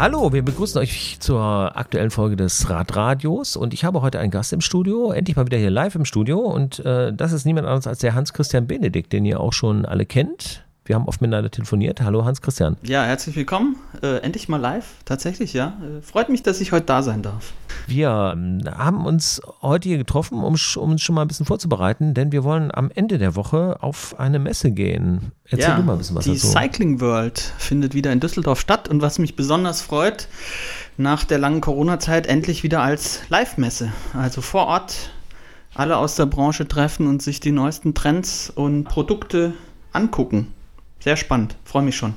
Hallo, wir begrüßen euch zur aktuellen Folge des Radradios und ich habe heute einen Gast im Studio, endlich mal wieder hier live im Studio und äh, das ist niemand anderes als der Hans-Christian Benedikt, den ihr auch schon alle kennt. Wir haben oft miteinander telefoniert. Hallo Hans-Christian. Ja, herzlich willkommen. Äh, endlich mal live, tatsächlich, ja. Äh, freut mich, dass ich heute da sein darf. Wir ähm, haben uns heute hier getroffen, um, um, uns schon mal ein bisschen vorzubereiten, denn wir wollen am Ende der Woche auf eine Messe gehen. Erzähl ja, du mal ein bisschen was die dazu. Die Cycling World findet wieder in Düsseldorf statt und was mich besonders freut, nach der langen Corona-Zeit endlich wieder als Live-Messe. Also vor Ort alle aus der Branche treffen und sich die neuesten Trends und Produkte angucken sehr spannend. Freue mich schon.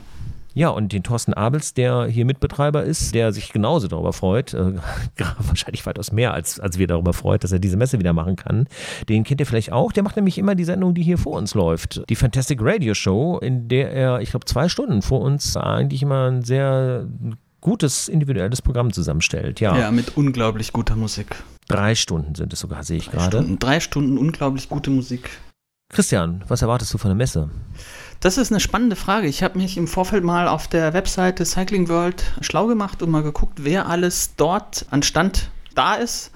Ja, und den Thorsten Abels, der hier Mitbetreiber ist, der sich genauso darüber freut, äh, wahrscheinlich weitaus mehr als, als wir darüber freut, dass er diese Messe wieder machen kann. Den kennt ihr vielleicht auch. Der macht nämlich immer die Sendung, die hier vor uns läuft. Die Fantastic Radio Show, in der er, ich glaube, zwei Stunden vor uns eigentlich immer ein sehr gutes individuelles Programm zusammenstellt. Ja, ja mit unglaublich guter Musik. Drei Stunden sind es sogar, sehe ich gerade. Drei Stunden unglaublich gute Musik. Christian, was erwartest du von der Messe? Das ist eine spannende Frage. Ich habe mich im Vorfeld mal auf der Webseite Cycling World schlau gemacht und mal geguckt, wer alles dort an Stand da ist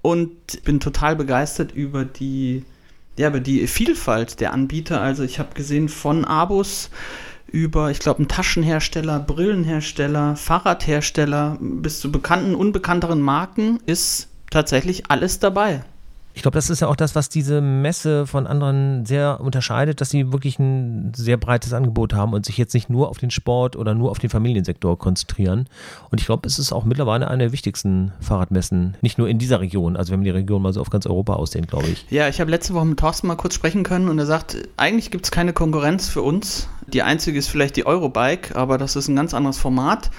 und bin total begeistert über die, ja, über die Vielfalt der Anbieter. Also ich habe gesehen von Abus über, ich glaube, einen Taschenhersteller, Brillenhersteller, Fahrradhersteller bis zu bekannten, unbekannteren Marken ist tatsächlich alles dabei. Ich glaube, das ist ja auch das, was diese Messe von anderen sehr unterscheidet, dass sie wirklich ein sehr breites Angebot haben und sich jetzt nicht nur auf den Sport oder nur auf den Familiensektor konzentrieren. Und ich glaube, es ist auch mittlerweile eine der wichtigsten Fahrradmessen, nicht nur in dieser Region, also wenn man die Region mal so auf ganz Europa ausdehnt, glaube ich. Ja, ich habe letzte Woche mit Thorsten mal kurz sprechen können und er sagt, eigentlich gibt es keine Konkurrenz für uns. Die einzige ist vielleicht die Eurobike, aber das ist ein ganz anderes Format.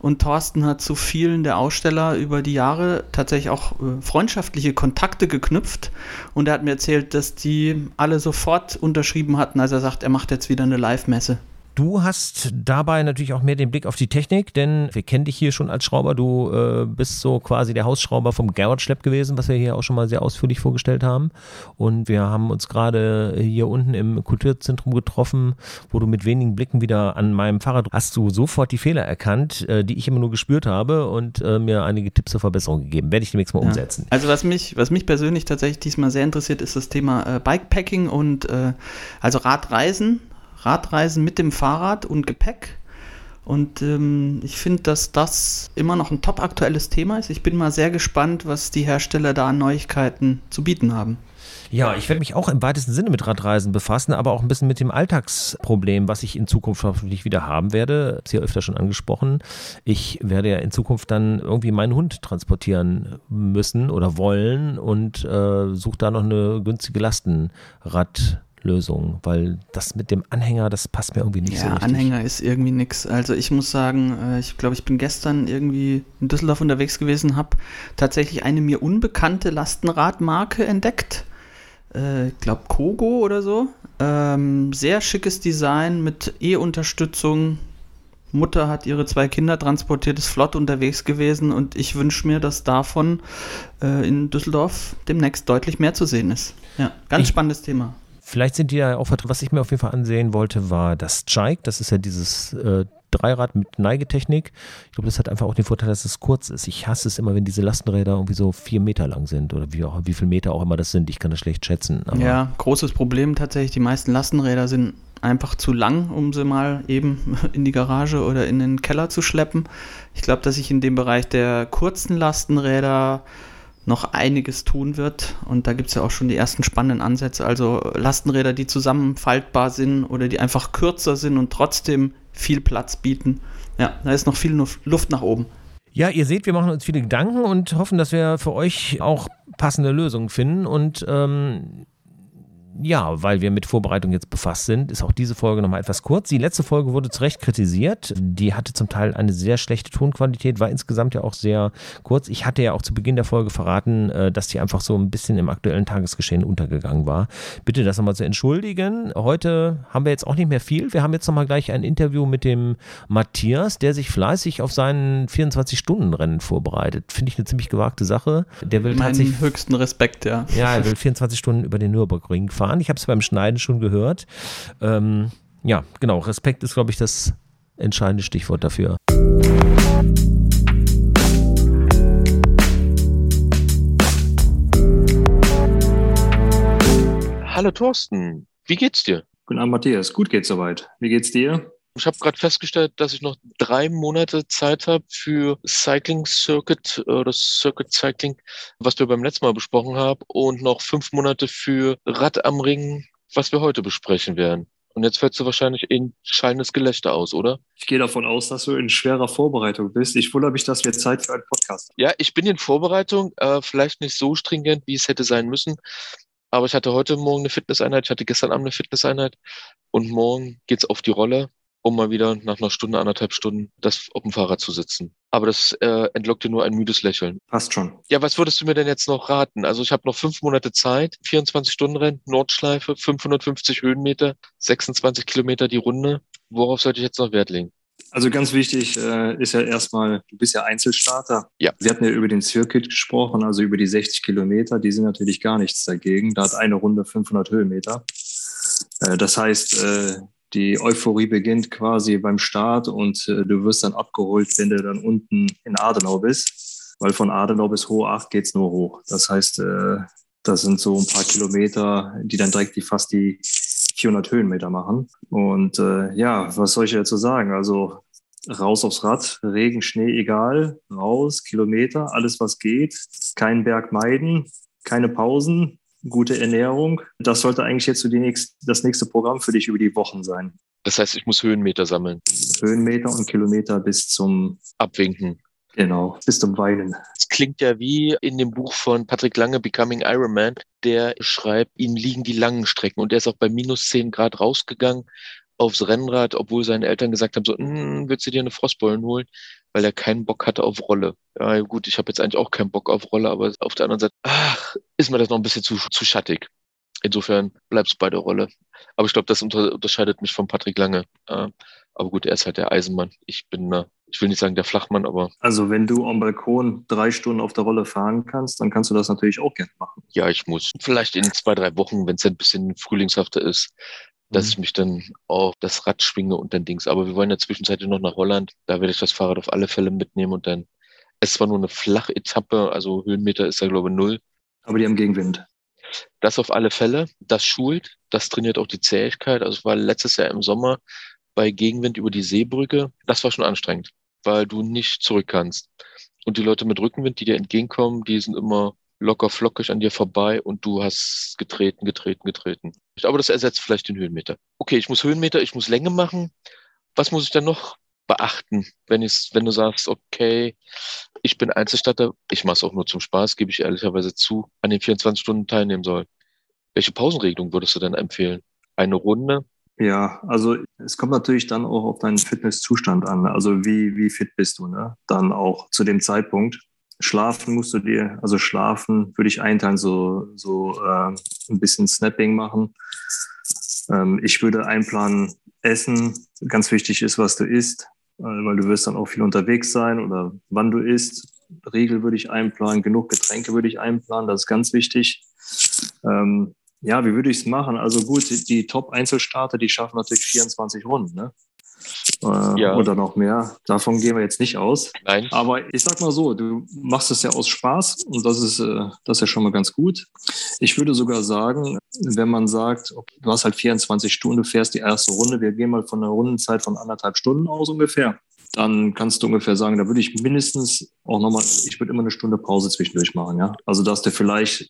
Und Thorsten hat zu vielen der Aussteller über die Jahre tatsächlich auch äh, freundschaftliche Kontakte geknüpft. Und er hat mir erzählt, dass die alle sofort unterschrieben hatten, als er sagt, er macht jetzt wieder eine Live-Messe. Du hast dabei natürlich auch mehr den Blick auf die Technik, denn wir kennen dich hier schon als Schrauber. Du äh, bist so quasi der Hausschrauber vom Garrett Schlepp gewesen, was wir hier auch schon mal sehr ausführlich vorgestellt haben. Und wir haben uns gerade hier unten im Kulturzentrum getroffen, wo du mit wenigen Blicken wieder an meinem Fahrrad hast du sofort die Fehler erkannt, äh, die ich immer nur gespürt habe und äh, mir einige Tipps zur Verbesserung gegeben. Werde ich demnächst mal ja. umsetzen. Also was mich, was mich persönlich tatsächlich diesmal sehr interessiert, ist das Thema äh, Bikepacking und äh, also Radreisen Radreisen mit dem Fahrrad und Gepäck. Und ähm, ich finde, dass das immer noch ein top aktuelles Thema ist. Ich bin mal sehr gespannt, was die Hersteller da an Neuigkeiten zu bieten haben. Ja, ich werde mich auch im weitesten Sinne mit Radreisen befassen, aber auch ein bisschen mit dem Alltagsproblem, was ich in Zukunft hoffentlich wieder haben werde. Das ist ja öfter schon angesprochen. Ich werde ja in Zukunft dann irgendwie meinen Hund transportieren müssen oder wollen und äh, suche da noch eine günstige Lastenrad. Lösung, weil das mit dem Anhänger, das passt mir irgendwie nicht ja, so richtig. Anhänger ist irgendwie nichts. Also ich muss sagen, äh, ich glaube, ich bin gestern irgendwie in Düsseldorf unterwegs gewesen, habe tatsächlich eine mir unbekannte Lastenradmarke entdeckt. Äh, ich glaube Kogo oder so. Ähm, sehr schickes Design mit E-Unterstützung. Mutter hat ihre zwei Kinder transportiert, ist flott unterwegs gewesen und ich wünsche mir, dass davon äh, in Düsseldorf demnächst deutlich mehr zu sehen ist. Ja, ganz ich, spannendes Thema. Vielleicht sind die ja auch vertreten. Was ich mir auf jeden Fall ansehen wollte, war das Chike. Das ist ja dieses äh, Dreirad mit Neigetechnik. Ich glaube, das hat einfach auch den Vorteil, dass es kurz ist. Ich hasse es immer, wenn diese Lastenräder irgendwie so vier Meter lang sind oder wie, auch, wie viel Meter auch immer das sind. Ich kann das schlecht schätzen. ja, großes Problem tatsächlich. Die meisten Lastenräder sind einfach zu lang, um sie mal eben in die Garage oder in den Keller zu schleppen. Ich glaube, dass ich in dem Bereich der kurzen Lastenräder noch einiges tun wird. Und da gibt es ja auch schon die ersten spannenden Ansätze. Also Lastenräder, die zusammenfaltbar sind oder die einfach kürzer sind und trotzdem viel Platz bieten. Ja, da ist noch viel Luft nach oben. Ja, ihr seht, wir machen uns viele Gedanken und hoffen, dass wir für euch auch passende Lösungen finden. Und ähm, ja, weil wir mit Vorbereitung jetzt befasst sind, ist auch diese Folge nochmal etwas kurz. Die letzte Folge wurde zu Recht kritisiert. Die hatte zum Teil eine sehr schlechte Tonqualität, war insgesamt ja auch sehr kurz. Ich hatte ja auch zu Beginn der Folge verraten, äh, dass die einfach so ein bisschen im aktuellen Tagesgeschehen untergegangen war. Bitte das nochmal zu entschuldigen. Heute haben wir jetzt auch nicht mehr viel. Wir haben jetzt nochmal gleich ein Interview mit dem Matthias, der sich fleißig auf seinen 24-Stunden-Rennen vorbereitet. Finde ich eine ziemlich gewagte Sache. Der will Meinen tatsächlich höchsten Respekt, ja. Ja, er will 24 Stunden über den Nürburgring fahren waren. Ich habe es beim Schneiden schon gehört. Ähm, ja, genau. Respekt ist, glaube ich, das entscheidende Stichwort dafür. Hallo Thorsten, wie geht's dir? Guten Abend, Matthias. Gut geht's soweit. Wie geht's dir? Ich habe gerade festgestellt, dass ich noch drei Monate Zeit habe für Cycling Circuit oder Circuit Cycling, was wir beim letzten Mal besprochen haben, und noch fünf Monate für Rad am Ring, was wir heute besprechen werden. Und jetzt fällst du wahrscheinlich in schallendes Gelächter aus, oder? Ich gehe davon aus, dass du in schwerer Vorbereitung bist. Ich wundere mich, dass wir Zeit für einen Podcast haben. Ja, ich bin in Vorbereitung, äh, vielleicht nicht so stringent, wie es hätte sein müssen. Aber ich hatte heute Morgen eine Fitnesseinheit, ich hatte gestern Abend eine Fitnesseinheit und morgen geht's auf die Rolle um mal wieder nach einer Stunde, anderthalb Stunden das auf dem Fahrrad zu sitzen. Aber das äh, entlockt dir nur ein müdes Lächeln. Passt schon. Ja, was würdest du mir denn jetzt noch raten? Also ich habe noch fünf Monate Zeit, 24 Stunden Rennen, Nordschleife, 550 Höhenmeter, 26 Kilometer die Runde. Worauf sollte ich jetzt noch Wert legen? Also ganz wichtig äh, ist ja erstmal, du bist ja Einzelstarter. Ja. Wir hatten ja über den Circuit gesprochen, also über die 60 Kilometer. Die sind natürlich gar nichts dagegen. Da hat eine Runde 500 Höhenmeter. Äh, das heißt, äh, die Euphorie beginnt quasi beim Start und äh, du wirst dann abgeholt, wenn du dann unten in Adenau bist, weil von Adenau bis Hohe Acht geht's nur hoch. Das heißt, äh, das sind so ein paar Kilometer, die dann direkt die fast die 400 Höhenmeter machen. Und äh, ja, was soll ich dazu sagen? Also raus aufs Rad, Regen, Schnee, egal, raus, Kilometer, alles was geht, keinen Berg meiden, keine Pausen, gute Ernährung. Das sollte eigentlich jetzt so die nächst, das nächste Programm für dich über die Wochen sein. Das heißt, ich muss Höhenmeter sammeln. Höhenmeter und Kilometer bis zum Abwinken. Genau, bis zum Weinen. Das klingt ja wie in dem Buch von Patrick Lange, Becoming Iron Man. Der schreibt, ihm liegen die langen Strecken und der ist auch bei minus 10 Grad rausgegangen aufs Rennrad, obwohl seine Eltern gesagt haben, so, hm, willst du dir eine Frostbollen holen? Weil er keinen Bock hatte auf Rolle. Ja, gut, ich habe jetzt eigentlich auch keinen Bock auf Rolle, aber auf der anderen Seite, ach, ist mir das noch ein bisschen zu, zu schattig. Insofern bleibst du bei der Rolle. Aber ich glaube, das unter, unterscheidet mich von Patrick Lange. Äh, aber gut, er ist halt der Eisenmann. Ich bin, äh, ich will nicht sagen der Flachmann, aber. Also wenn du am Balkon drei Stunden auf der Rolle fahren kannst, dann kannst du das natürlich auch gerne machen. Ja, ich muss. Vielleicht in zwei, drei Wochen, wenn es ein bisschen frühlingshafter ist, dass Mhm. ich mich dann auf das Rad schwinge und dann Dings. Aber wir wollen ja zwischenzeitlich noch nach Holland. Da werde ich das Fahrrad auf alle Fälle mitnehmen und dann. Es zwar nur eine flache Etappe, also Höhenmeter ist da glaube ich null. Aber die haben Gegenwind. Das auf alle Fälle. Das schult, das trainiert auch die Zähigkeit. Also war letztes Jahr im Sommer bei Gegenwind über die Seebrücke. Das war schon anstrengend, weil du nicht zurück kannst. Und die Leute mit Rückenwind, die dir entgegenkommen, die sind immer locker flockig an dir vorbei und du hast getreten, getreten, getreten. Aber das ersetzt vielleicht den Höhenmeter. Okay, ich muss Höhenmeter, ich muss Länge machen. Was muss ich dann noch beachten, wenn ich, wenn du sagst, okay, ich bin Einzelstatter, ich mache es auch nur zum Spaß, gebe ich ehrlicherweise zu, an den 24 Stunden teilnehmen soll. Welche Pausenregelung würdest du denn empfehlen? Eine Runde? Ja, also es kommt natürlich dann auch auf deinen Fitnesszustand an. Also wie, wie fit bist du, ne? Dann auch zu dem Zeitpunkt. Schlafen musst du dir, also schlafen würde ich einteilen, so, so äh, ein bisschen Snapping machen. Ähm, ich würde einplanen, Essen. Ganz wichtig ist, was du isst, äh, weil du wirst dann auch viel unterwegs sein oder wann du isst. Regel würde ich einplanen, genug Getränke würde ich einplanen, das ist ganz wichtig. Ähm, ja, wie würde ich es machen? Also gut, die, die Top-Einzelstarter, die schaffen natürlich 24 Runden, ne? Äh, Ja. Oder noch mehr. Davon gehen wir jetzt nicht aus. Nein. Aber ich sag mal so, du machst es ja aus Spaß und das ist, äh, das ist ja schon mal ganz gut. Ich würde sogar sagen, wenn man sagt, okay, du hast halt 24 Stunden, du fährst die erste Runde, wir gehen mal von einer Rundenzeit von anderthalb Stunden aus ungefähr, dann kannst du ungefähr sagen, da würde ich mindestens auch nochmal, ich würde immer eine Stunde Pause zwischendurch machen, ja. Also dass du vielleicht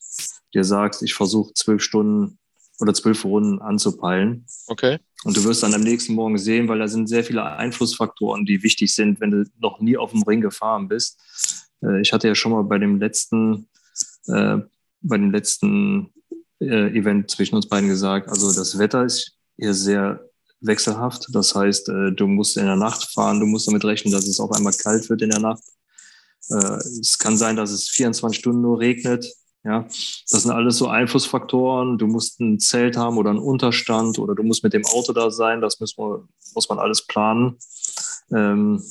dir sagst, ich versuche zwölf Stunden oder zwölf Runden anzupeilen. Okay. Und du wirst dann am nächsten Morgen sehen, weil da sind sehr viele Einflussfaktoren, die wichtig sind, wenn du noch nie auf dem Ring gefahren bist. Äh, Ich hatte ja schon mal bei dem letzten, äh, bei dem letzten äh, Event zwischen uns beiden gesagt, also das Wetter ist hier sehr wechselhaft. Das heißt, äh, du musst in der Nacht fahren, du musst damit rechnen, dass es auf einmal kalt wird in der Nacht. Äh, Es kann sein, dass es 24 Stunden nur regnet. Ja, das sind alles so Einflussfaktoren. Du musst ein Zelt haben oder einen Unterstand oder du musst mit dem Auto da sein. Das muss man, muss man alles planen. Ähm,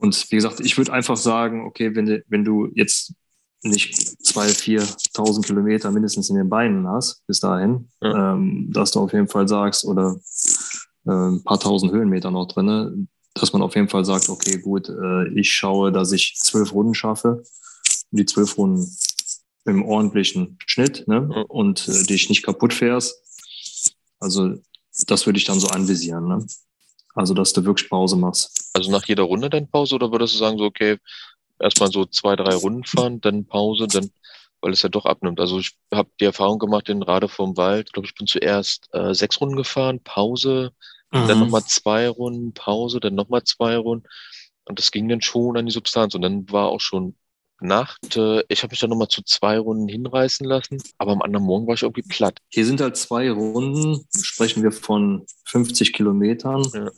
und wie gesagt, ich würde einfach sagen, okay, wenn du, wenn du jetzt nicht 2.000, 4.000 Kilometer mindestens in den Beinen hast bis dahin, Ja. ähm, dass du auf jeden Fall sagst, oder äh, ein paar tausend Höhenmeter noch drinne, dass man auf jeden Fall sagt, okay, gut, äh, ich schaue, dass ich zwölf Runden schaffe. Und die zwölf Runden im ordentlichen Schnitt ne? und äh, dich nicht kaputt fährst. Also das würde ich dann so anvisieren. Ne? Also dass du wirklich Pause machst. Also nach jeder Runde dann Pause oder würdest du sagen, so, okay, erstmal so zwei, drei Runden fahren, dann Pause, dann, weil es ja doch abnimmt. Also ich habe die Erfahrung gemacht in Rade vom Wald, glaube ich, bin zuerst äh, sechs Runden gefahren, Pause, mhm. dann nochmal zwei Runden, Pause, dann nochmal zwei Runden. Und das ging dann schon an die Substanz. Und dann war auch schon Nacht. Äh, ich habe mich dann nochmal zu zwei Runden hinreißen lassen, aber am anderen Morgen war ich irgendwie platt. Hier sind halt zwei Runden, sprechen wir von 50 Kilometern ja.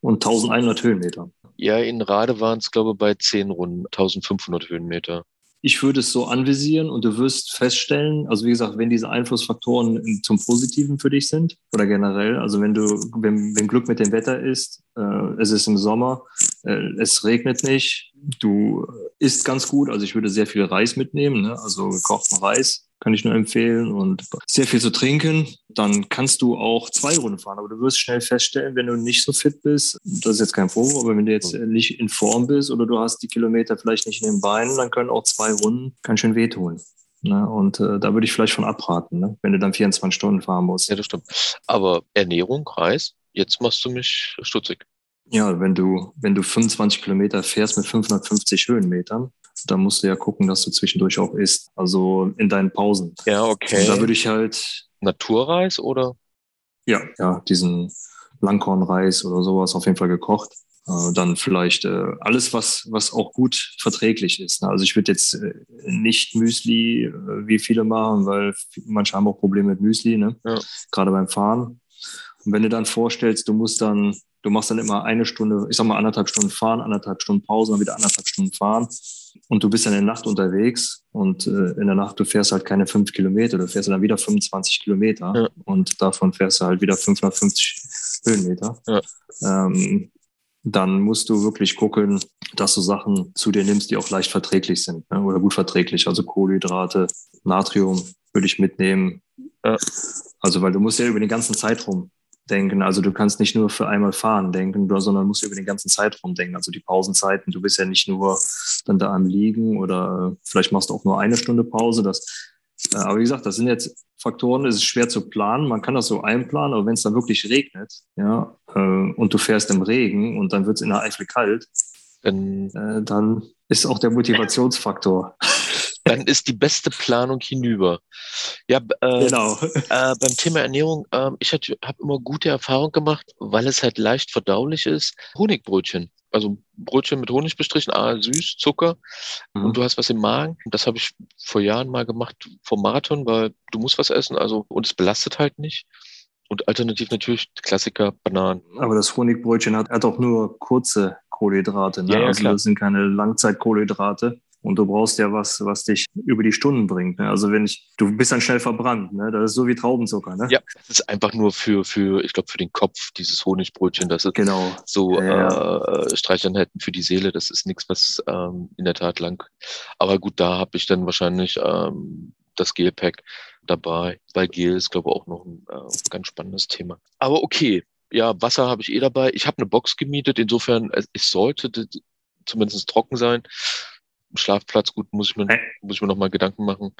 und 1100 Höhenmeter. Ja, in Rade waren es, glaube ich, bei zehn Runden, 1500 Höhenmeter ich würde es so anvisieren und du wirst feststellen, also wie gesagt, wenn diese Einflussfaktoren zum Positiven für dich sind oder generell, also wenn du, wenn, wenn Glück mit dem Wetter ist, äh, es ist im Sommer, es regnet nicht, du isst ganz gut, also ich würde sehr viel Reis mitnehmen, ne? also gekochten Reis, kann ich nur empfehlen und sehr viel zu trinken, dann kannst du auch zwei Runden fahren. Aber du wirst schnell feststellen, wenn du nicht so fit bist, das ist jetzt kein Vorwurf, aber wenn du jetzt nicht in Form bist oder du hast die Kilometer vielleicht nicht in den Beinen, dann können auch zwei Runden ganz schön wehtun. Ne? Und äh, da würde ich vielleicht von abraten, ne? wenn du dann 24 Stunden fahren musst. Ja, das stimmt. Aber Ernährung, Reis, jetzt machst du mich stutzig. Ja, wenn du, wenn du 25 Kilometer fährst mit 550 Höhenmetern, da musst du ja gucken, dass du zwischendurch auch isst. Also in deinen Pausen. Ja, okay. Und da würde ich halt. Naturreis oder? Ja, ja, diesen Langkornreis oder sowas auf jeden Fall gekocht. Äh, dann vielleicht äh, alles, was, was auch gut verträglich ist. Ne? Also ich würde jetzt äh, nicht Müsli, wie viele machen, weil manche haben auch Probleme mit Müsli, ne? Ja. gerade beim Fahren. Und wenn du dann vorstellst, du musst dann, du machst dann immer eine Stunde, ich sag mal anderthalb Stunden fahren, anderthalb Stunden Pause, dann wieder anderthalb Stunden fahren und du bist dann in der Nacht unterwegs und äh, in der Nacht, du fährst halt keine fünf Kilometer, du fährst dann wieder 25 Kilometer ja. und davon fährst du halt wieder 550 Höhenmeter. Ja. Ähm, dann musst du wirklich gucken, dass du Sachen zu dir nimmst, die auch leicht verträglich sind ne? oder gut verträglich. Also Kohlenhydrate, Natrium würde ich mitnehmen. Ja. Also, weil du musst ja über den ganzen Zeitraum denken. Also du kannst nicht nur für einmal fahren denken, sondern musst über den ganzen Zeitraum denken. Also die Pausenzeiten. Du bist ja nicht nur dann da am Liegen oder vielleicht machst du auch nur eine Stunde Pause. Das, äh, aber wie gesagt, das sind jetzt Faktoren, es ist schwer zu planen. Man kann das so einplanen, aber wenn es dann wirklich regnet, ja, äh, und du fährst im Regen und dann wird es in der Eifel kalt, dann, äh, dann ist auch der Motivationsfaktor dann ist die beste Planung hinüber. Ja, äh, genau. Äh, beim Thema Ernährung, äh, ich habe immer gute Erfahrungen gemacht, weil es halt leicht verdaulich ist. Honigbrötchen. Also Brötchen mit Honig bestrichen, ah, süß, Zucker mhm. und du hast was im Magen. Das habe ich vor Jahren mal gemacht vom Marathon, weil du musst was essen, also und es belastet halt nicht. Und alternativ natürlich Klassiker, Bananen. Aber das Honigbrötchen hat, hat auch nur kurze Kohlenhydrate. Ne? Ja, ja, also das sind keine Langzeitkohlenhydrate. Und du brauchst ja was, was dich über die Stunden bringt. Ne? Also wenn ich, du bist dann schnell verbrannt, ne? Das ist so wie Traubenzucker, ne? Ja, das ist einfach nur für, für, ich glaube, für den Kopf, dieses Honigbrötchen, das ist genau. so ja, äh, Streichanheiten für die Seele, das ist nichts, was ähm, in der Tat lang. Aber gut, da habe ich dann wahrscheinlich ähm, das Gelpack dabei. Weil Gel ist, glaube ich, auch noch ein äh, ganz spannendes Thema. Aber okay, ja, Wasser habe ich eh dabei. Ich habe eine Box gemietet, insofern, es sollte zumindest trocken sein. Schlafplatz, gut, muss ich mir, muss ich mir noch mal Gedanken machen.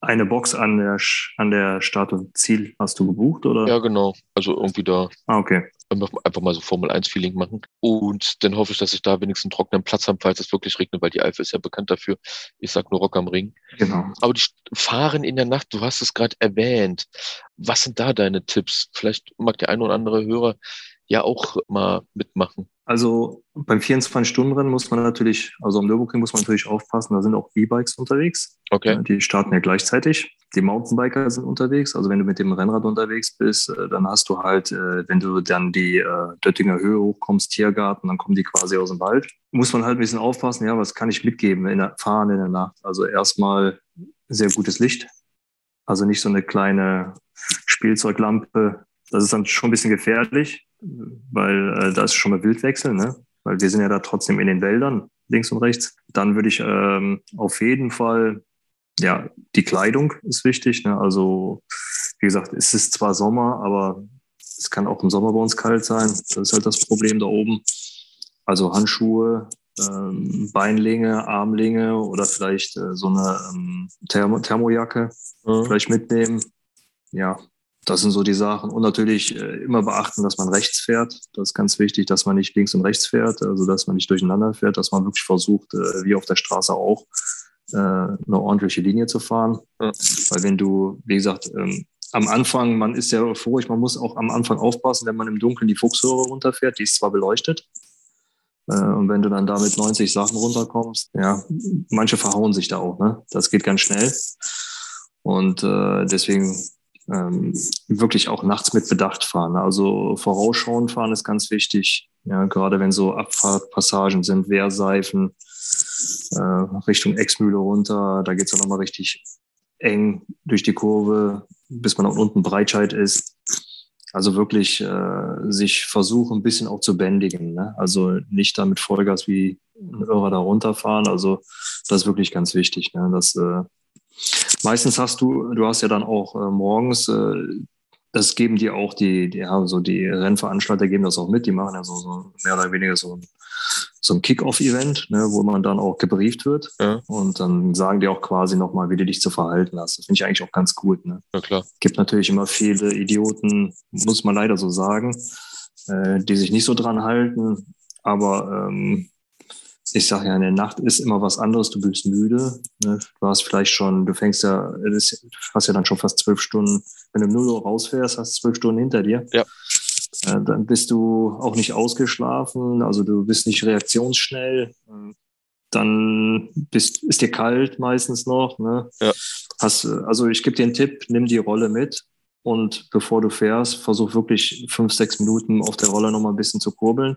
Eine Box an der, an der Start und Ziel hast du gebucht, oder? Ja, genau. Also irgendwie da. Ah, okay. Einfach mal so Formel 1-Feeling machen. Und dann hoffe ich, dass ich da wenigstens einen trockenen Platz habe, falls es wirklich regnet, weil die Eifel ist ja bekannt dafür. Ich sag nur Rock am Ring. Genau. Aber die Fahren in der Nacht, du hast es gerade erwähnt. Was sind da deine Tipps? Vielleicht mag der eine oder andere Hörer ja auch mal mitmachen. Also beim 24-Stunden-Rennen muss man natürlich, also am Nürburgring muss man natürlich aufpassen, da sind auch E-Bikes unterwegs. Okay. Die starten ja gleichzeitig. Die Mountainbiker sind unterwegs. Also wenn du mit dem Rennrad unterwegs bist, äh, dann hast du halt, äh, wenn du dann die äh, Döttinger Höhe hochkommst, Tiergarten, dann kommen die quasi aus dem Wald. Muss man halt ein bisschen aufpassen, ja, was kann ich mitgeben in der Fahren in der Nacht? Also erstmal sehr gutes Licht. Also nicht so eine kleine Spielzeuglampe. Das ist dann schon ein bisschen gefährlich weil äh, da ist schon mal Wildwechsel, ne? weil wir sind ja da trotzdem in den Wäldern, links und rechts. Dann würde ich ähm, auf jeden Fall, ja, die Kleidung ist wichtig. Ne? Also, wie gesagt, es ist zwar Sommer, aber es kann auch im Sommer bei uns kalt sein. Das ist halt das Problem da oben. Also Handschuhe, ähm, Beinlinge, Armlinge oder vielleicht äh, so eine ähm, Thermo Thermojacke mhm. vielleicht mitnehmen. Ja, das sind so die Sachen. Und natürlich äh, immer beachten, dass man rechts fährt. Das ist ganz wichtig, dass man nicht links und rechts fährt, also dass man nicht durcheinander fährt, dass man wirklich versucht, äh, wie auf der Straße auch, äh, eine ordentliche Linie zu fahren. Ja. Weil wenn du, wie gesagt, ähm, am Anfang, man ist ja euphorisch, man muss auch am Anfang aufpassen, wenn man im Dunkeln die Fuchshöhe runterfährt, die ist zwar beleuchtet, und wenn du dann da mit 90 Sachen runterkommst, ja, manche verhauen sich da auch, ne? Das geht ganz schnell. Und äh, deswegen ähm, wirklich auch nachts mit Bedacht fahren. Also vorausschauend fahren ist ganz wichtig. Ja, gerade wenn so Abfahrtpassagen sind, Wehrseifen, äh, Richtung Exmühle runter, da geht es dann nochmal richtig eng durch die Kurve, bis man auch unten Breitscheid ist. Also wirklich äh, sich versuchen, ein bisschen auch zu bändigen. Ne? Also nicht damit Vollgas wie ein Irrer da runterfahren. Also das ist wirklich ganz wichtig. Ne? Das, äh, meistens hast du, du hast ja dann auch äh, morgens, äh, das geben die auch die, die, ja, so die Rennveranstalter geben das auch mit. Die machen ja so, so mehr oder weniger so ein so ein Kick-Off-Event, ne, wo man dann auch gebrieft wird. Ja. Und dann sagen die auch quasi nochmal, wie du dich zu verhalten hast. Das finde ich eigentlich auch ganz gut. Ne? Ja, klar. Gibt natürlich immer viele Idioten, muss man leider so sagen, äh, die sich nicht so dran halten. Aber ähm, ich sage ja, in der Nacht ist immer was anderes. Du bist müde. Ne? Du hast vielleicht schon, du fängst ja, du hast ja dann schon fast zwölf Stunden. Wenn du im 0 Uhr rausfährst, hast du zwölf Stunden hinter dir. Ja. Äh, dann bist du auch nicht ausgeschlafen, also du bist nicht reaktionsschnell. Dann bist, ist dir kalt meistens noch. Ne? Ja. Hast, also ich gebe dir einen Tipp, nimm die Rolle mit und bevor du fährst, versuch wirklich fünf, sechs Minuten auf der Rolle noch mal ein bisschen zu kurbeln.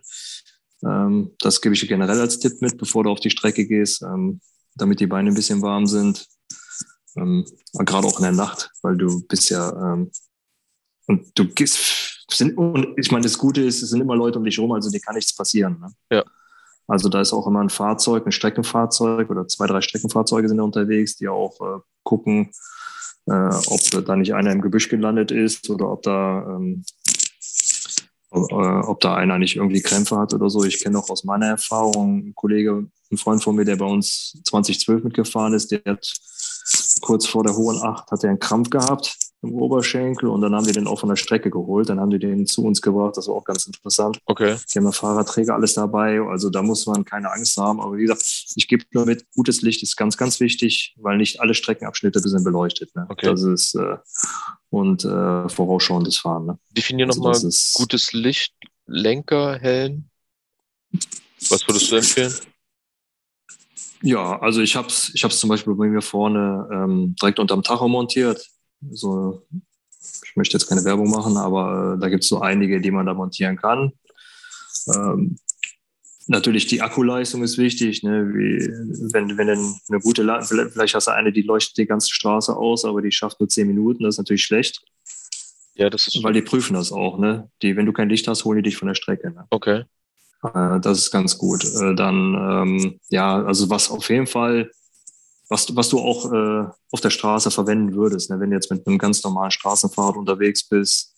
Ähm, das gebe ich dir generell als Tipp mit, bevor du auf die Strecke gehst, ähm, damit die Beine ein bisschen warm sind. Ähm, gerade auch in der Nacht, weil du bist ja ähm, und du gehst sind, und ich meine, das Gute ist, es sind immer Leute um dich rum, also dir kann nichts passieren. Ne? Ja. Also da ist auch immer ein Fahrzeug, ein Streckenfahrzeug oder zwei, drei Streckenfahrzeuge sind da unterwegs, die auch äh, gucken, äh, ob da nicht einer im Gebüsch gelandet ist oder ob da, ähm, äh, ob da einer nicht irgendwie Krämpfe hat oder so. Ich kenne auch aus meiner Erfahrung einen Kollege, ein Freund von mir, der bei uns 2012 mitgefahren ist, der hat kurz vor der hohen Acht hat er einen Krampf gehabt im Oberschenkel und dann haben die den auch von der Strecke geholt. Dann haben die den zu uns gebracht. Das war auch ganz interessant. Okay. Die haben Fahrradträger, alles dabei. Also da muss man keine Angst haben. Aber wie gesagt, ich gebe nur mit, gutes Licht ist ganz, ganz wichtig, weil nicht alle Streckenabschnitte sind beleuchtet. Ne? Okay. Das ist äh, und äh, vorausschauendes Fahren. Ne? Definier also nochmal gutes Licht, Lenker, Helm. Was würdest du empfehlen? Ja, also ich habe es ich hab's zum Beispiel bei mir vorne ähm, direkt unterm Tacho montiert. So, ich möchte jetzt keine Werbung machen, aber äh, da gibt es so einige, die man da montieren kann. Ähm, natürlich die Akkuleistung ist wichtig. Ne? Wie, wenn, wenn eine gute, vielleicht hast du eine, die leuchtet die ganze Straße aus, aber die schafft nur zehn Minuten, das ist natürlich schlecht. Ja, das ist Weil die prüfen das auch, ne? Die, wenn du kein Licht hast, holen die dich von der Strecke. Ne? Okay. Äh, das ist ganz gut. Äh, dann, ähm, ja, also was auf jeden Fall, was, was du auch äh, auf der Straße verwenden würdest, ne? wenn du jetzt mit einem ganz normalen Straßenfahrrad unterwegs bist,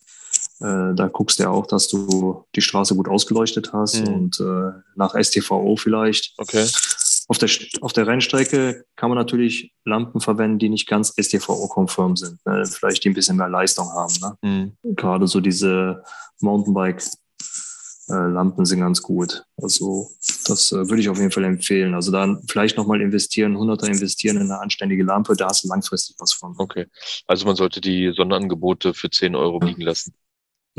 äh, da guckst du ja auch, dass du die Straße gut ausgeleuchtet hast mhm. und äh, nach STVO vielleicht. Okay. Auf der, auf der Rennstrecke kann man natürlich Lampen verwenden, die nicht ganz STVO-konform sind. Ne? Vielleicht die ein bisschen mehr Leistung haben. Ne? Mhm. Gerade so diese Mountainbike äh, Lampen sind ganz gut. Also das äh, würde ich auf jeden Fall empfehlen. Also dann vielleicht nochmal investieren, 100er investieren in eine anständige Lampe, da hast du langfristig was von. Okay, also man sollte die Sonderangebote für 10 Euro liegen lassen.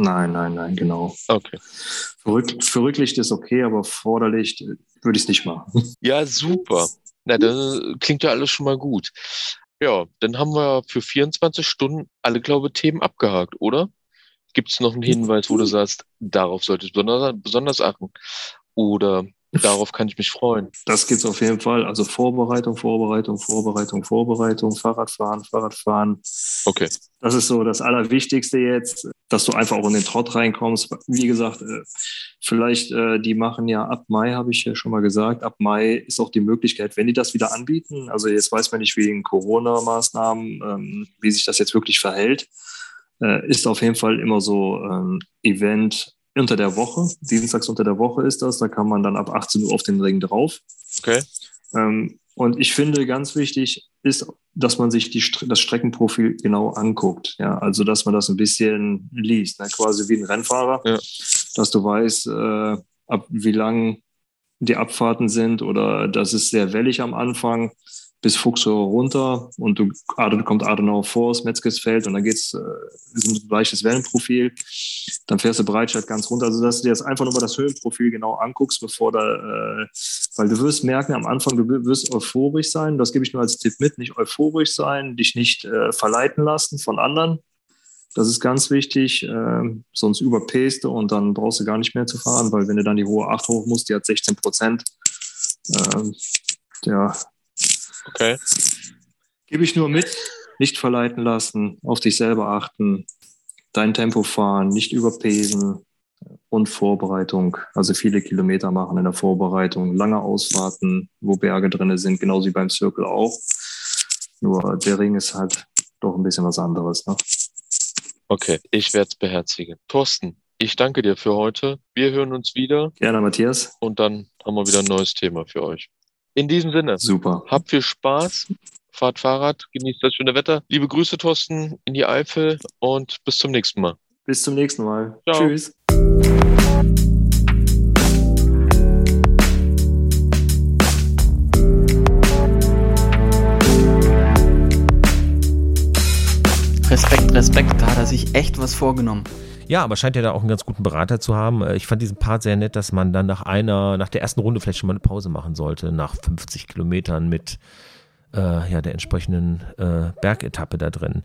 Nein, nein, nein, genau. Okay. Für, Rück, für Rücklicht ist okay, aber Vorderlicht äh, würde ich es nicht machen. Ja, super. Na, dann klingt ja alles schon mal gut. Ja, dann haben wir für 24 Stunden alle, glaube Themen abgehakt, oder? Gibt es noch einen Hinweis, wo du sagst, darauf sollte ich besonders, besonders achten? Oder darauf kann ich mich freuen? Das gibt es auf jeden Fall. Also Vorbereitung, Vorbereitung, Vorbereitung, Vorbereitung, Fahrradfahren, Fahrradfahren. Okay. Das ist so das Allerwichtigste jetzt, dass du einfach auch in den Trott reinkommst. Wie gesagt, äh, vielleicht, äh, die machen ja ab Mai, habe ich ja schon mal gesagt, ab Mai ist auch die Möglichkeit, wenn die das wieder anbieten, also jetzt weiß man nicht wegen Corona-Maßnahmen, ähm, wie sich das jetzt wirklich verhält, äh, ist auf jeden Fall immer so ein ähm, Event unter der Woche, dienstags unter der Woche ist das, da kann man dann ab 18 Uhr auf den Ring drauf. Okay. Ähm, und ich finde, ganz wichtig ist, dass man sich die, das Streckenprofil genau anguckt. Ja, also, dass man das ein bisschen liest, ne? quasi wie ein Rennfahrer, Ja. dass du weißt, äh, ab wie lang die Abfahrten sind oder das ist sehr wellig am Anfang bis Fuchsröhre runter und du Aden, kommt Adenauer vor, das Metzgesfeld und dann geht's äh, ein leichtes Wellenprofil. Dann fährst du Breitscheid ganz runter. Also dass du dir jetzt einfach nur mal das Höhenprofil genau anguckst, bevor da, äh, weil du wirst merken am Anfang, du wirst euphorisch sein. Das gebe ich nur als Tipp mit, nicht euphorisch sein, dich nicht äh, verleiten lassen von anderen. Das ist ganz wichtig, äh, sonst überpäst du und dann brauchst du gar nicht mehr zu fahren, weil wenn du dann die hohe 8 hoch musst, die hat 16 Prozent. Ja, Okay. Gebe ich nur mit, nicht verleiten lassen, auf dich selber achten, dein Tempo fahren, nicht überpesen und Vorbereitung. Also viele Kilometer machen in der Vorbereitung, lange Ausfahrten, wo Berge drin sind, genauso wie beim Circle auch. Nur der Ring ist halt doch ein bisschen was anderes. Ne? Okay, ich werde es beherzigen. Thorsten, ich danke dir für heute. Wir hören uns wieder Gerne, Matthias. und dann haben wir wieder ein neues Thema für euch. In diesem Sinne, Super. habt viel Spaß, fahrt Fahrrad, genießt das schöne Wetter. Liebe Grüße, Thorsten, in die Eifel und bis zum nächsten Mal. Bis zum nächsten Mal. Ciao. Tschüss. Respekt, Respekt, da hat er sich echt was vorgenommen. Ja, aber scheint ja da auch einen ganz guten Berater zu haben. Äh, Ich fand diesen Part sehr nett, dass man dann nach einer, nach der ersten Runde vielleicht schon mal eine Pause machen sollte, nach 50 Kilometern mit äh, ja, der entsprechenden äh, Bergetappe da drin.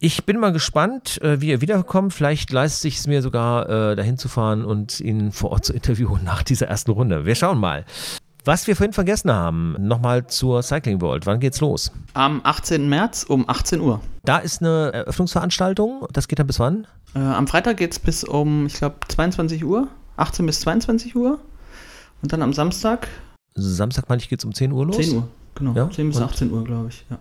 Ich bin mal gespannt, äh, wie ihr wiederkommt. Vielleicht leistet sich es mir sogar, äh, dahin zu fahren und ihn vor Ort zu interviewen nach dieser ersten Runde. Wir schauen mal. Was wir vorhin vergessen haben, nochmal zur Cycling World. Wann geht's los? Am 18. März um 18 Uhr. Da ist eine Eröffnungsveranstaltung. Das geht dann bis wann? Äh, am Freitag geht es bis um, ich glaube, 22 Uhr. 18 bis 22 Uhr. Und dann am Samstag Samstag, meine ich, geht's um 10 Uhr los? 10 Uhr. Genau, Ja, 10 bis und? 18 Uhr, glaube ich. Ja.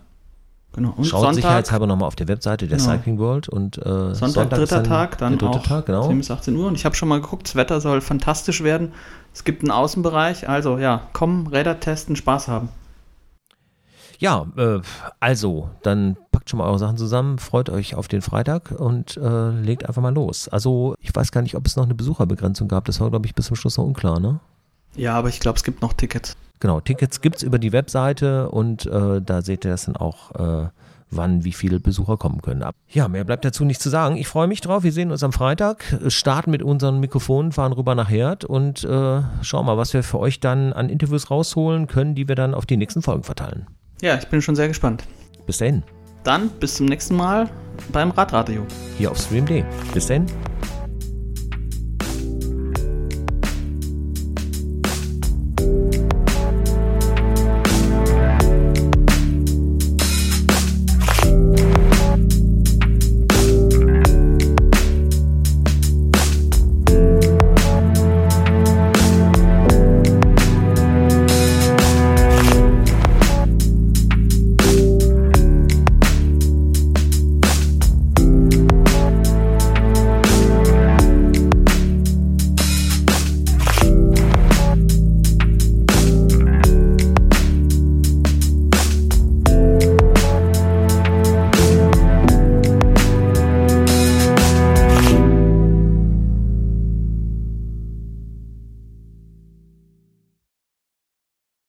Genau. Und Schaut Sonntag, sicherheitshalber nochmal auf der Webseite der Genau. Cycling World und äh, Sonntag, ist dritter Tag, dann der dritte auch Tag, genau. 10 bis 18 Uhr. Und ich habe schon mal geguckt, das Wetter soll fantastisch werden. Es gibt einen Außenbereich. Also ja, kommen, Räder testen, Spaß haben. Ja, äh, also, dann packt schon mal eure Sachen zusammen, freut euch auf den Freitag und äh, legt einfach mal los. Also, ich weiß gar nicht, ob es noch eine Besucherbegrenzung gab. Das war, glaube ich, bis zum Schluss noch unklar, ne? Ja, aber ich glaube, es gibt noch Tickets. Genau, Tickets gibt es über die Webseite und äh, da seht ihr das dann auch, äh, wann wie viele Besucher kommen können. Ab. Ja, mehr bleibt dazu nicht zu sagen. Ich freue mich drauf. Wir sehen uns am Freitag, starten mit unseren Mikrofonen, fahren rüber nach Herd und äh, schauen mal, was wir für euch dann an Interviews rausholen können, die wir dann auf die nächsten Folgen verteilen. Ja, ich bin schon sehr gespannt. Bis dahin, Dann bis zum nächsten Mal beim Radradio. hier auf StreamD. Bis dahin,